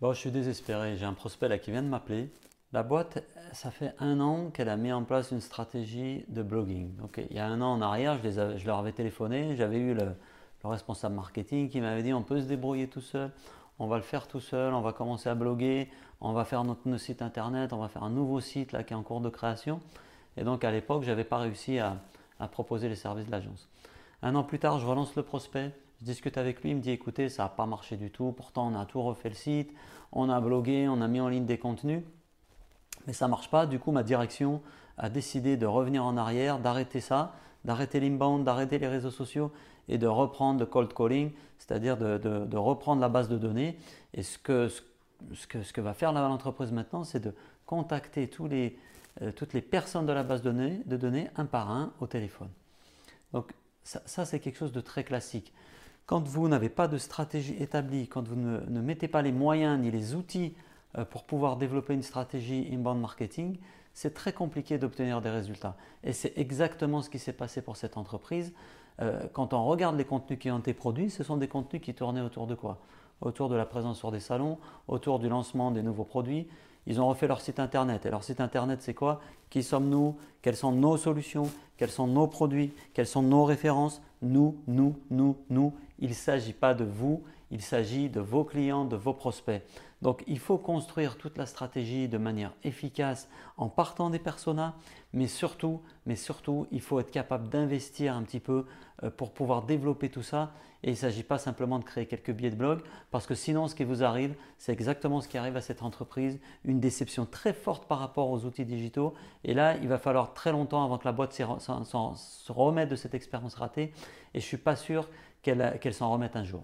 Bon, je suis désespéré. J'ai un prospect là qui vient de m'appeler. La boîte, ça fait un an qu'elle a mis en place une stratégie de blogging. Donc, il y a un an en arrière, je, leur avais téléphoné. J'avais eu le, responsable marketing qui m'avait dit on peut se débrouiller tout seul, on va le faire tout seul, on va commencer à bloguer, on va faire notre, site internet, on va faire un nouveau site là qui est en cours de création. Et donc à l'époque, je n'avais pas réussi à proposer les services de l'agence. Un an plus tard, je relance le prospect. Je discute avec lui, il me dit écoutez, ça n'a pas marché du tout, pourtant on a tout refait le site, on a blogué, on a mis en ligne des contenus, mais ça ne marche pas. Du coup, ma direction a décidé de revenir en arrière, d'arrêter ça, d'arrêter l'inbound, d'arrêter les réseaux sociaux et de reprendre le cold calling, c'est-à-dire de, reprendre la base de données. Et ce que, va faire l'entreprise maintenant, c'est de contacter tous les, euh, toutes les personnes de la base de données, de données un par un au téléphone. Ça, c'est quelque chose de très classique. Quand vous n'avez pas de stratégie établie, quand vous ne, mettez pas les moyens ni les outils euh, pour pouvoir développer une stratégie inbound marketing, c'est très compliqué d'obtenir des résultats. Et c'est exactement ce qui s'est passé pour cette entreprise. Euh, quand on regarde les contenus qui ont été produits, ce sont des contenus qui tournaient autour de quoi? Autour de la présence sur des salons, autour du lancement des nouveaux produits, ils ont refait leur site internet. Et leur site internet, c'est quoi? Qui sommes-nous? Quelles sont nos solutions? Quels sont nos produits? Quelles sont nos références? Nous, nous, nous, nous. Il ne s'agit pas de vous, il s'agit de vos clients, de vos prospects. Donc il faut construire toute la stratégie de manière efficace en partant des personas, mais surtout, mais surtout, il faut être capable d'investir un petit peu euh, pour pouvoir développer tout ça. Et il ne s'agit pas simplement de créer quelques billets de blog, parce que sinon ce qui vous arrive, c'est exactement ce qui arrive à cette entreprise, une déception très forte par rapport aux outils digitaux. Et là, il va falloir très longtemps avant que la boîte se remette de cette expérience ratée. Et je ne suis pas sûr qu'elle s'en remette un jour.